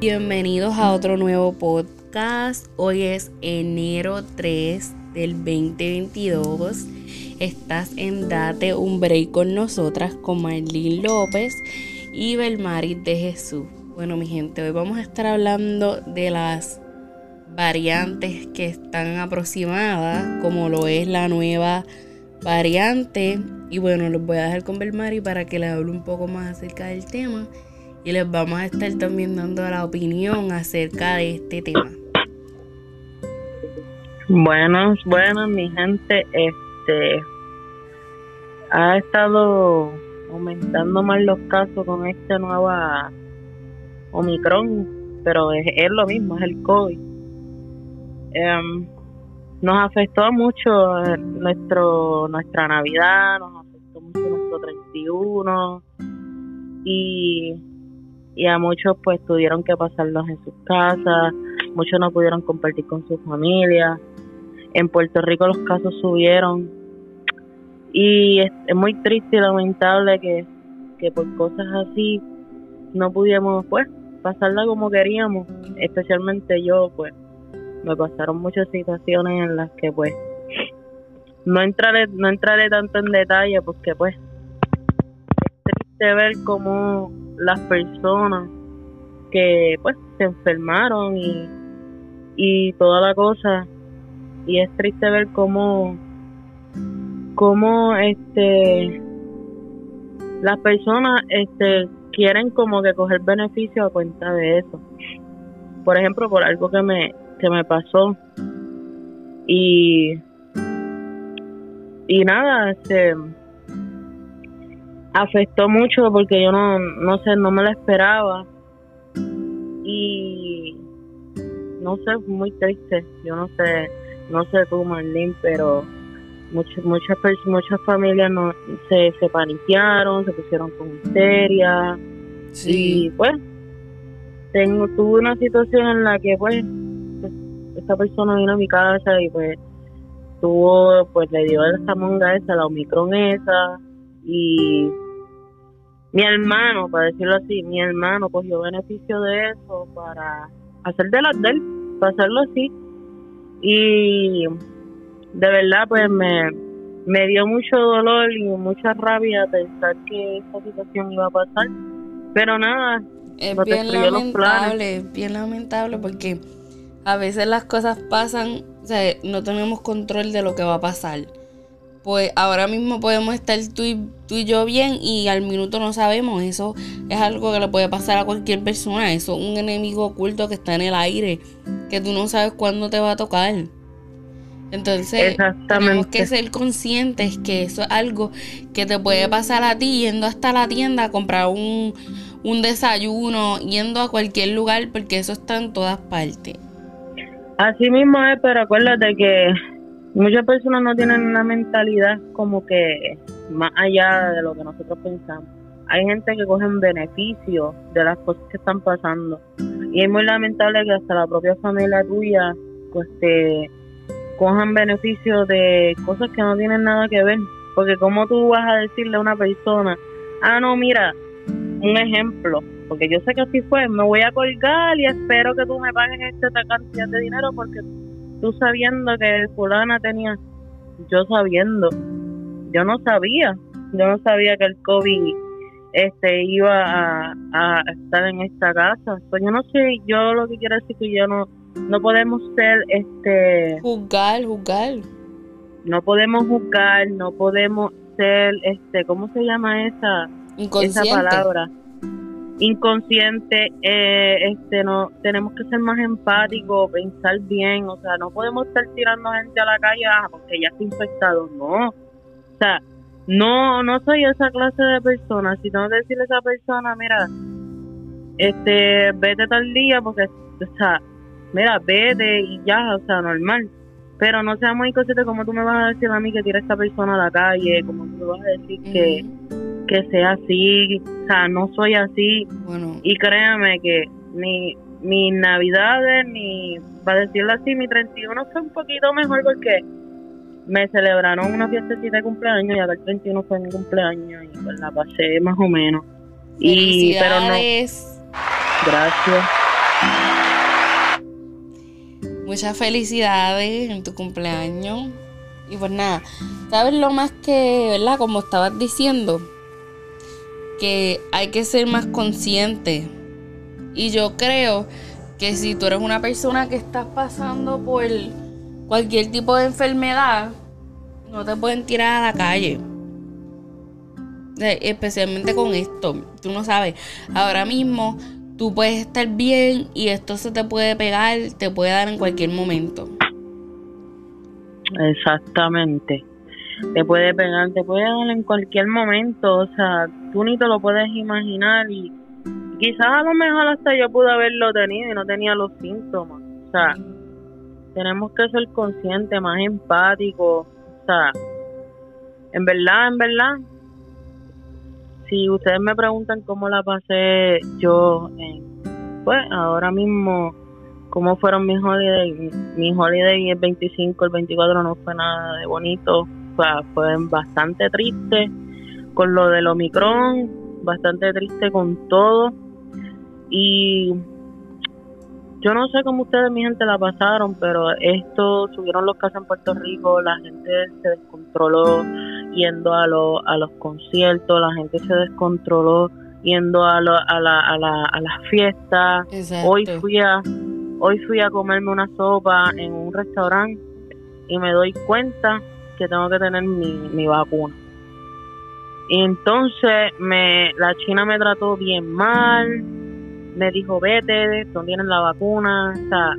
Bienvenidos a otro nuevo podcast. Hoy es enero 3 del 2022. Estás en Date un Break con nosotras, con Marlene López y Belmaris de Jesús. Bueno, mi gente, hoy vamos a estar hablando de las variantes que están aproximadas, como lo es la nueva variante. Y bueno, les voy a dejar con Belmari para que les hable un poco más acerca del tema. Y les vamos a estar también dando la opinión acerca de este tema. Buenos, buenos, mi gente. Este ha estado aumentando más los casos con esta nueva Omicron, pero es, lo mismo, es el COVID. Em, nos afectó mucho nuestro nuestra Navidad, nos afectó mucho nuestro 31 y, y a muchos pues tuvieron que pasarlos en sus casas, muchos no pudieron compartir con su familia. En Puerto Rico los casos subieron y es, muy triste y lamentable que, que por cosas así no pudiéramos pues pasarla como queríamos, especialmente yo pues me pasaron muchas situaciones en las que pues no entraré no entraré tanto en detalle porque pues es triste ver cómo las personas que pues se enfermaron y, y toda la cosa. Y es triste ver cómo cómo este las personas este quieren como que coger beneficio a cuenta de eso. Por ejemplo por algo que me que me pasó. Y y nada este afectó mucho porque yo no no sé no me lo esperaba. Y no sé muy triste. Yo no sé no sé tú Marlene pero muchas muchas muchas familias no se se paniquearon se pusieron con histeria. Y pues tengo tuve una situación en la que pues esta persona vino a mi casa y pues tuvo, pues le dio esa monga esa, la Omicron esa, y mi hermano, para decirlo así, mi hermano cogió beneficio de eso para hacer de las de él, para hacerlo así. Y de verdad, pues me, me dio mucho dolor y mucha rabia pensar que esta situación iba a pasar. Pero nada, es bien lamentable, bien lamentable porque a veces las cosas pasan, o sea, no tenemos control de lo que va a pasar. Pues ahora mismo podemos estar tú y, tú y yo bien y al minuto no sabemos. Eso es algo que le puede pasar a cualquier persona. Eso es un enemigo oculto que está en el aire, que tú no sabes cuándo te va a tocar. Entonces, tenemos que ser conscientes que eso es algo que te puede pasar a ti yendo hasta la tienda a comprar un, un desayuno, yendo a cualquier lugar, porque eso está en todas partes. Así mismo es, pero acuérdate que muchas personas no tienen una mentalidad como que más allá de lo que nosotros pensamos. Hay gente que coge beneficio de las cosas que están pasando. Y es muy lamentable que hasta la propia familia tuya pues te cojan beneficio de cosas que no tienen nada que ver. Porque como tú vas a decirle a una persona, ah, no, mira, un ejemplo, porque yo sé que así fue, me voy a colgar y espero que tú me pagues esta cantidad de dinero porque tú sabiendo que fulana tenía, yo sabiendo, yo no sabía, yo no sabía que el COVID este iba a, estar en esta casa, pues yo no sé, yo lo que quiero decir que yo no no podemos ser este juzgar, juzgar. No podemos juzgar, no podemos ser este, ¿cómo se llama esa esa palabra? inconsciente, eh, este, no, tenemos que ser más empáticos, pensar bien, o sea, no podemos estar tirando gente a la calle ah, porque ya está infectado, no, o sea, no, no soy esa clase de persona, si tengo que decirle a esa persona, mira, este, vete tal día porque, o sea, mira, vete y ya, o sea, normal, pero no seamos inconscientes como tú me vas a decir a mí que tira a esta persona a la calle, como tú me vas a decir que que sea así, o sea, no soy así. Bueno. Y créame que ni mis navidades, ni, para decirlo así, mi 31 fue un poquito mejor porque me celebraron una fiestecita de cumpleaños y acá el 31 fue mi cumpleaños y pues la pasé más o menos. Y, pero no. Gracias. Muchas felicidades en tu cumpleaños. Y pues nada, ¿sabes lo más que, verdad? Como estabas diciendo, que hay que ser más consciente. Y yo creo que si tú eres una persona que estás pasando por cualquier tipo de enfermedad, no te pueden tirar a la calle. Especialmente con esto. Tú no sabes. Ahora mismo tú puedes estar bien y esto se te puede pegar, te puede dar en cualquier momento. Exactamente. Te puede pegar, te puede dar en cualquier momento. O sea, tú ni te lo puedes imaginar y quizás a lo mejor hasta yo pude haberlo tenido y no tenía los síntomas. O sea, tenemos que ser conscientes, más empáticos. O sea, en verdad, en verdad, si ustedes me preguntan cómo la pasé yo, pues ahora mismo, cómo fueron mis holidays, mi holiday el 25, el 24 no fue nada de bonito, o sea, fue bastante triste con lo del Omicron, bastante triste con todo y yo no sé cómo ustedes, mi gente, la pasaron, pero esto, subieron los casos en Puerto Rico, la gente se descontroló yendo a, a los conciertos, la gente se descontroló yendo a, a, la, a, la, a las fiestas. Hoy fui a hoy fui a comerme una sopa en un restaurante y me doy cuenta que tengo que tener mi, mi vacuna. Y entonces me, la China me trató bien mal, me dijo, vete, tú tienes la vacuna. O sea,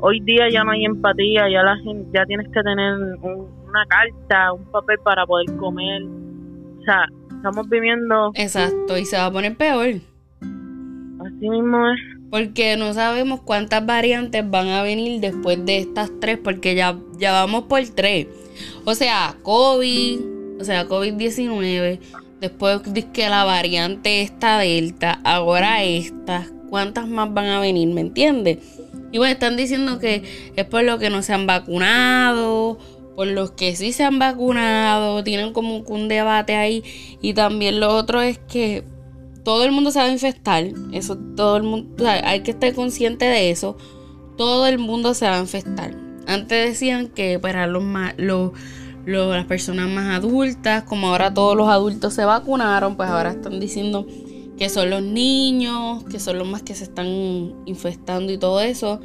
hoy día ya no hay empatía, ya la gente, ya tienes que tener una carta, un papel para poder comer. O sea, estamos viviendo... Exacto, y se va a poner peor. Así mismo es. Porque no sabemos cuántas variantes van a venir después de estas tres, porque ya, ya vamos por tres. O sea, COVID, o sea, COVID-19, Después que la variante esta delta, ahora esta, ¿cuántas más van a venir? ¿Me entiendes? Y bueno, están diciendo que es por los que no se han vacunado, por los que sí se han vacunado, tienen como un debate ahí. Y también lo otro es que todo el mundo se va a infectar, eso todo el mundo, hay que estar consciente de eso, todo el mundo se va a infectar. Antes decían que para los las personas más adultas, como ahora todos los adultos se vacunaron, pues ahora están diciendo que son los niños, que son los más que se están infectando y todo eso.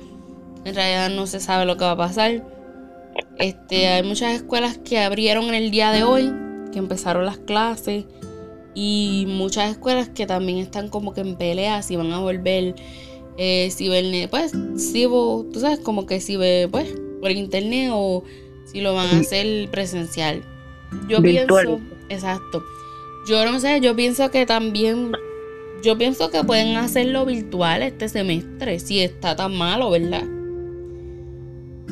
En realidad no se sabe lo que va a pasar. Este, hay muchas escuelas que abrieron en el día de hoy, que empezaron las clases y muchas escuelas que también están como que en pelea si van a volver eh, ven pues si tú sabes como que ve pues por internet o si lo van a hacer presencial. Yo pienso, exacto. Yo no sé, yo pienso que también, yo pienso que pueden hacerlo virtual este semestre, si está tan malo, ¿verdad?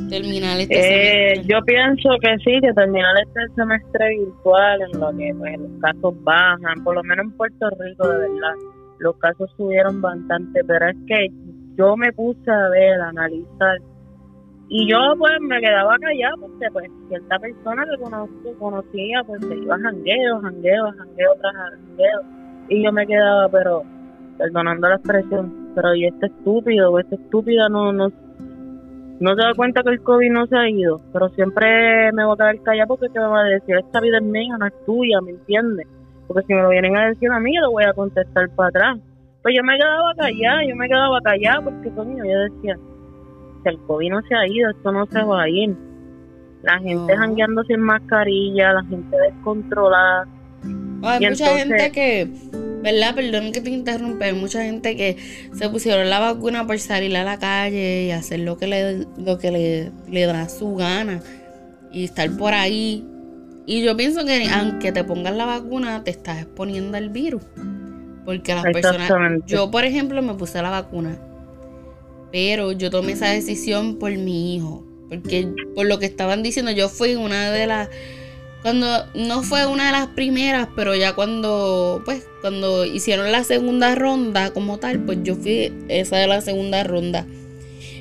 Terminar este eh, semestre. Yo pienso que sí, que terminar este semestre virtual, en lo que pues, los casos bajan, por lo menos en Puerto Rico, de verdad, los casos subieron bastante, pero es que yo me puse a ver, a analizar y yo pues me quedaba callado porque pues cierta persona que conocía pues se iba a jangueo, jangueo, jangueo tras jangueo. Y yo me quedaba, pero perdonando la expresión, pero y este estúpido o esta estúpida no, no, no se da cuenta que el COVID no se ha ido. Pero siempre me voy a quedar callado porque te va a decir, esta vida es mía, no es tuya, ¿me entiendes? Porque si me lo vienen a decir a mí, yo lo voy a contestar para atrás. Pues yo me quedaba callada, yo me quedaba callada porque coño, yo decía, el COVID no se ha ido, esto no se va a ir. La gente jangueando sin mascarilla, la gente descontrolada. hay mucha gente que, ¿verdad? Perdón que te interrumpa, hay mucha gente que se pusieron la vacuna por salir a la calle y hacer lo que le, lo que le, le da su gana y estar por ahí. Y yo pienso que aunque te pongas la vacuna, te estás exponiendo al virus. Porque las personas. Yo, por ejemplo, me puse la vacuna pero yo tomé esa decisión por mi hijo. Porque por lo que estaban diciendo, yo fui una de las. Cuando no fue una de las primeras, pero ya cuando, pues, cuando hicieron la segunda ronda como tal, pues yo fui esa de la segunda ronda.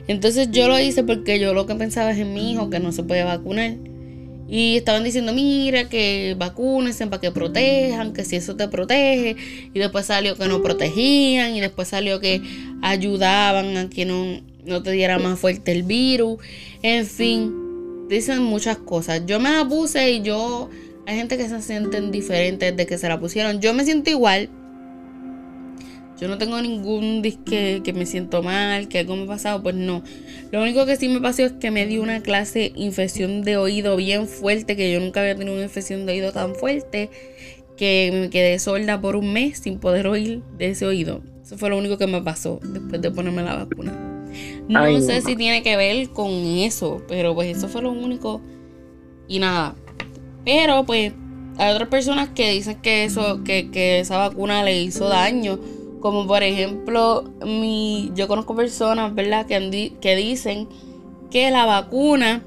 Entonces yo lo hice porque yo lo que pensaba es en mi hijo que no se puede vacunar. Y estaban diciendo, mira, que vacúnense para que protejan, que si eso te protege. Y después salió que no protegían. Y después salió que ayudaban a que no, no te diera más fuerte el virus. En fin, dicen muchas cosas. Yo me la puse y yo... Hay gente que se sienten diferentes de que se la pusieron. Yo me siento igual. Yo no tengo ningún disque que me siento mal, que algo me ha pasado, pues no. Lo único que sí me pasó es que me dio una clase infección de oído bien fuerte, que yo nunca había tenido una infección de oído tan fuerte, que me quedé sorda por un mes sin poder oír de ese oído. Eso fue lo único que me pasó después de ponerme la vacuna. No sé si tiene que ver con eso, pero pues eso fue lo único. Y nada. Pero pues hay otras personas que dicen que eso, que, que esa vacuna le hizo daño como por ejemplo, mi, yo conozco personas, ¿verdad?, que, que dicen que la vacuna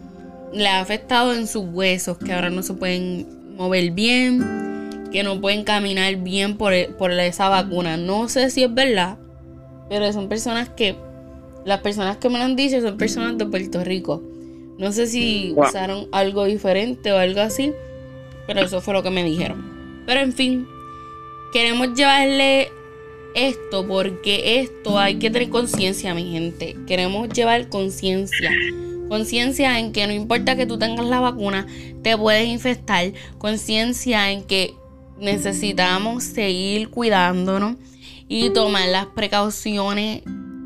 le ha afectado en sus huesos, que ahora no se pueden mover bien, que no pueden caminar bien por, por esa vacuna. No sé si es verdad, pero son personas que, las personas que me lo han dicho son personas de Puerto Rico. No sé si usaron algo diferente o algo así, pero eso fue lo que me dijeron. Pero en fin, queremos llevarle esto porque esto hay que tener conciencia, mi gente. Queremos llevar conciencia. Conciencia en que no importa que tú tengas la vacuna, te puedes infectar. Conciencia en que necesitamos seguir cuidándonos y tomar las precauciones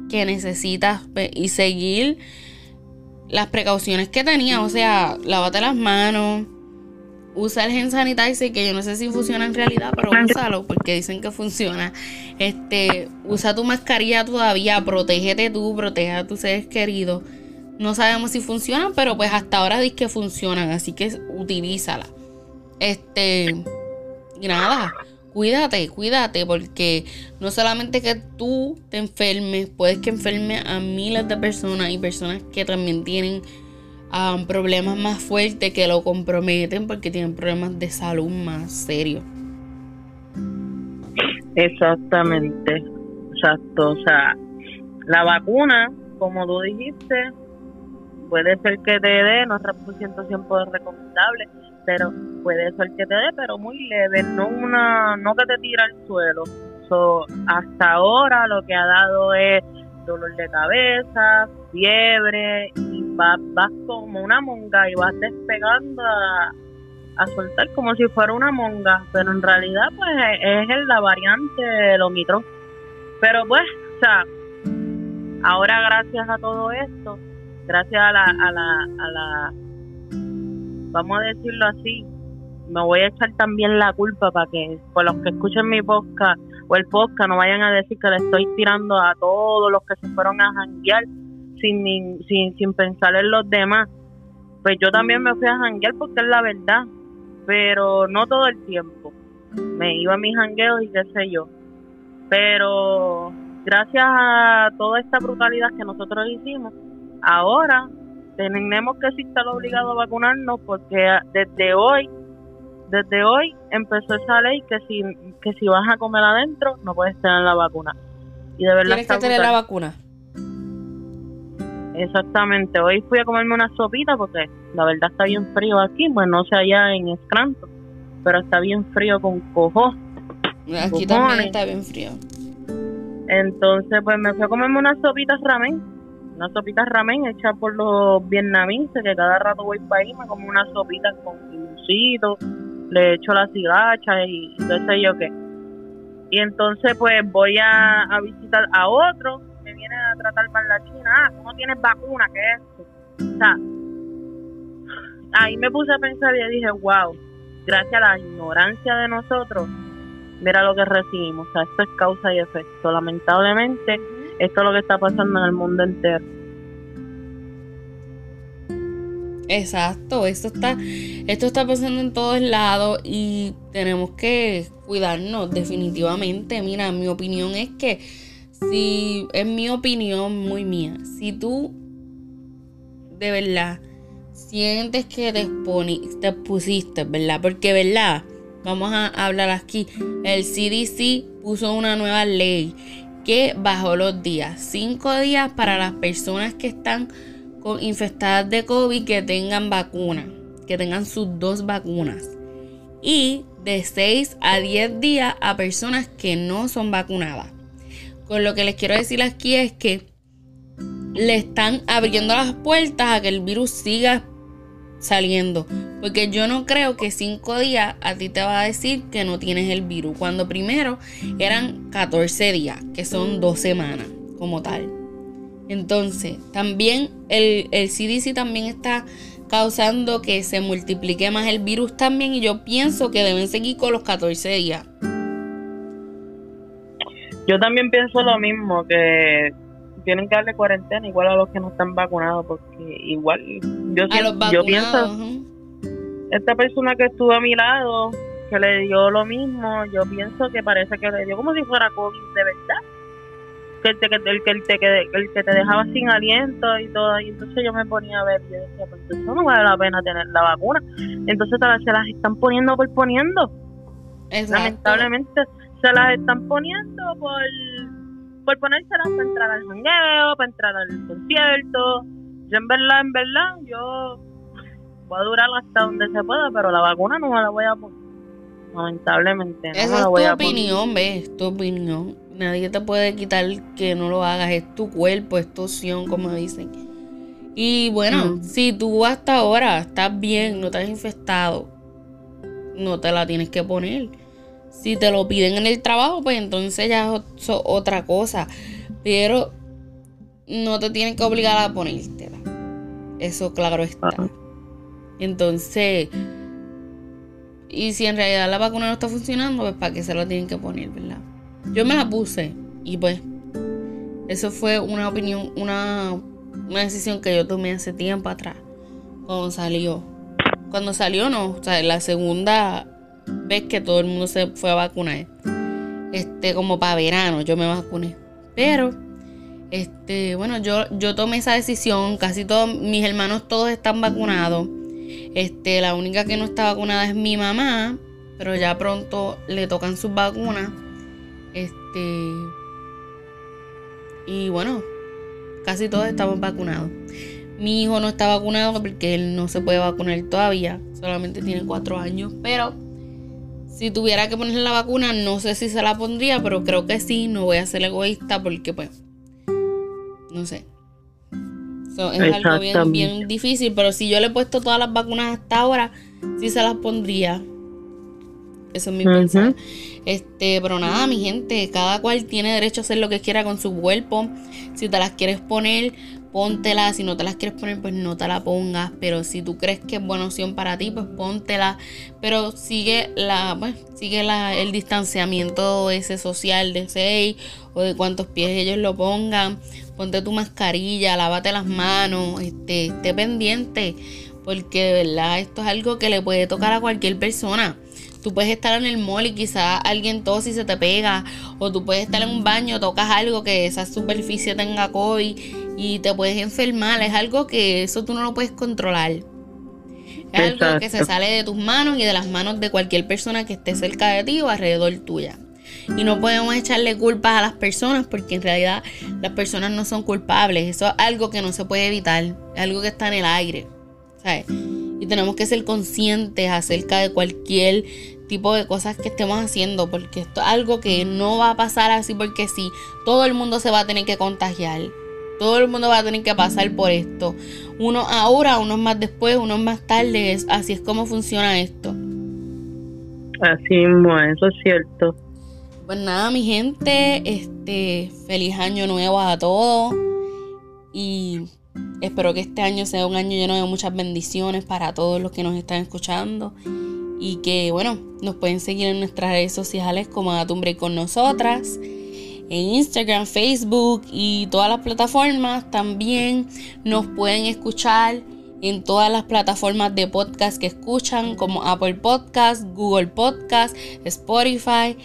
que necesitas y seguir las precauciones que tenía. O sea, lávate las manos, usa el gen sanitizer, que yo no sé si funciona en realidad, pero úsalo porque dicen que funciona. Este, usa tu mascarilla todavía, protégete tú, protege a tus seres queridos. No sabemos si funcionan, pero pues hasta ahora dice que funcionan, así que utilízala. Este, y nada, cuídate, cuídate, porque no solamente que tú te enfermes, puedes que enferme a miles de personas y personas que también tienen a problemas más fuertes que lo comprometen porque tienen problemas de salud más serios. Exactamente, exacto. O sea, la vacuna, como tú dijiste, puede ser que te dé, no es 100% recomendable, pero puede ser que te dé, pero muy leve, no una no que te tira al suelo. So, hasta ahora lo que ha dado es dolor de cabeza, fiebre, y vas, vas como una monga y vas despegando a, soltar como si fuera una monga, pero en realidad pues es, es la variante del Omicron. Pero pues, o sea, ahora gracias a todo esto, gracias a la, a la, a la, vamos a decirlo así, me voy a echar también la culpa para que por los que escuchen mi podcast o el podcast no vayan a decir que le estoy tirando a todos los que se fueron a janguear sin, sin, sin pensar en los demás. Pues yo también me fui a janguear porque es la verdad, pero no todo el tiempo. Me iba a mis jangueos y qué sé yo. Pero gracias a toda esta brutalidad que nosotros hicimos, ahora tenemos que estar obligados a vacunarnos porque desde hoy desde hoy empezó esa ley que si, que si vas a comer adentro no puedes tener la vacuna. Y de verdad Tienes que tener la vacuna. Exactamente. Hoy fui a comerme una sopita porque la verdad está bien frío aquí. Pues no sé allá en Scranton, pero está bien frío con cojo. Aquí también está bien frío. Entonces, pues me fui a comerme unas sopitas ramen. Unas sopitas ramen hechas por los vietnamitas, que cada rato voy para ahí, me como unas sopitas con limoncito, le echo la cigacha y no sé yo qué. Y entonces pues voy a, visitar a otro a tratar mal la China. Ah, tú no tienes vacuna, ¿qué es eso? O sea, ahí me puse a pensar y dije, wow, gracias a la ignorancia de nosotros, mira lo que recibimos. O sea, esto es causa y efecto. Lamentablemente, esto es lo que está pasando en el mundo entero. Exacto, esto está, esto está pasando en todos lados y tenemos que cuidarnos definitivamente. Mira, mi opinión es que si, es mi opinión muy mía, si tú de verdad sientes que te, te pusiste, ¿verdad? Porque, ¿verdad? Vamos a hablar aquí. El CDC puso una nueva ley que bajó los días. Cinco días para las personas que están infestadas de COVID que tengan vacuna. que tengan sus dos vacunas. Y de 6 a 10 días a personas que no son vacunadas. Con lo que les quiero decir aquí es que le están abriendo las puertas a que el virus siga saliendo. Porque yo no creo que 5 días a ti te va a decir que no tienes el virus. Cuando primero eran 14 días, que son dos semanas como tal. Entonces, también el, el CDC también está causando que se multiplique más el virus también y yo pienso que deben seguir con los 14 días. Yo también pienso lo mismo, que tienen que darle cuarentena igual a los que no están vacunados, porque igual yo, yo pienso, esta persona que estuvo a mi lado, que le dio lo mismo, yo pienso que parece que le dio como si fuera COVID de verdad que el, que, el, que, el, que, el que te dejaba sin aliento y todo. Y entonces yo me ponía a ver y yo decía, pues eso no vale la pena tener la vacuna. Entonces se las están poniendo por poniendo. Lamentablemente se las están poniendo por, por ponérselas para entrar al jangueo, para entrar al concierto. Yo en verdad, en verdad, yo voy a durar hasta donde se pueda, pero la vacuna no me la voy a poner. Lamentablemente. No Esa es tu opinión, ves, tu opinión. Nadie te puede quitar que no lo hagas. Es tu cuerpo, es tu opción, como dicen. Y bueno, mm. si tú hasta ahora estás bien, no te has infectado, no te la tienes que poner. Si te lo piden en el trabajo, pues entonces ya es otra cosa. Pero no te tienen que obligar a ponértela. Eso claro está. Entonces, y si en realidad la vacuna no está funcionando, pues para qué se la tienen que poner, ¿verdad? Yo me la puse y pues eso fue una opinión, una, una decisión que yo tomé hace tiempo atrás, cuando salió. Cuando salió no, o sea, la segunda vez que todo el mundo se fue a vacunar. Este, como para verano, yo me vacuné. Pero, este, bueno, yo, yo tomé esa decisión. Casi todos mis hermanos todos están vacunados. Este, la única que no está vacunada es mi mamá. Pero ya pronto le tocan sus vacunas. Este. Y bueno, casi todos estamos vacunados. Mi hijo no está vacunado porque él no se puede vacunar todavía. Solamente tiene cuatro años. Pero si tuviera que ponerle la vacuna, no sé si se la pondría, pero creo que sí. No voy a ser egoísta porque, pues, no sé. es algo bien, bien difícil. Pero si yo le he puesto todas las vacunas hasta ahora, sí se las pondría. Eso es mi pensar. Este, pero nada, mi gente, cada cual tiene derecho a hacer lo que quiera con su cuerpo. Si te las quieres poner, póntela. Si no te las quieres poner, pues no te la pongas. Pero si tú crees que es buena opción para ti, pues póntela. Pero sigue la, pues, sigue la, el distanciamiento ese social de 6 o de cuántos pies ellos lo pongan. Ponte tu mascarilla, lávate las manos, este, esté pendiente. Porque de verdad esto es algo que le puede tocar a cualquier persona. Tú puedes estar en el mall y quizás alguien tos y se te pega. O tú puedes estar en un baño, tocas algo que esa superficie tenga COVID y te puedes enfermar. Es algo que eso tú no lo puedes controlar. Es algo que se sale de tus manos y de las manos de cualquier persona que esté cerca de ti o alrededor tuya. Y no podemos echarle culpas a las personas porque en realidad las personas no son culpables. Eso es algo que no se puede evitar. Es algo que está en el aire. ¿sabes? Y tenemos que ser conscientes acerca de cualquier tipo de cosas que estemos haciendo, porque esto es algo que no va a pasar así porque sí, todo el mundo se va a tener que contagiar. Todo el mundo va a tener que pasar por esto. Uno ahora, unos más después, unos más tarde. así es como funciona esto. Así mismo, eso es cierto. Pues nada, mi gente, este, feliz año nuevo a todos. Y espero que este año sea un año lleno de muchas bendiciones para todos los que nos están escuchando y que bueno, nos pueden seguir en nuestras redes sociales como Atumbre con nosotras, en Instagram, Facebook y todas las plataformas. También nos pueden escuchar en todas las plataformas de podcast que escuchan como Apple Podcast, Google Podcast, Spotify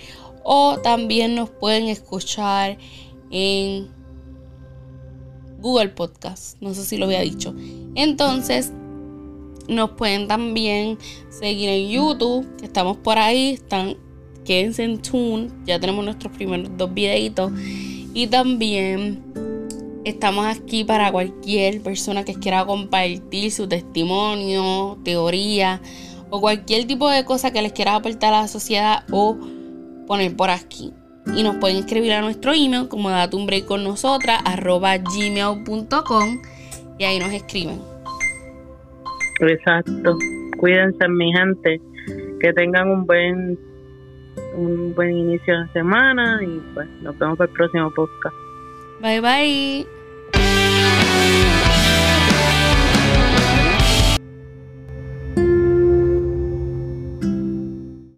o también nos pueden escuchar en Google Podcast. No sé si lo había dicho. Entonces, nos pueden también seguir en YouTube, que estamos por ahí. Están, quédense en Tune. Ya tenemos nuestros primeros dos videitos. Y también Estamos aquí para cualquier persona que quiera compartir su testimonio, teoría o cualquier tipo de cosa que les quiera aportar a la sociedad o poner por aquí. Y nos pueden escribir a nuestro email como date un break con nosotras arroba gmail.com y ahí nos escriben. Exacto. Cuídense mi gente. Que tengan un buen un buen inicio de semana y pues nos vemos para el próximo podcast. Bye bye.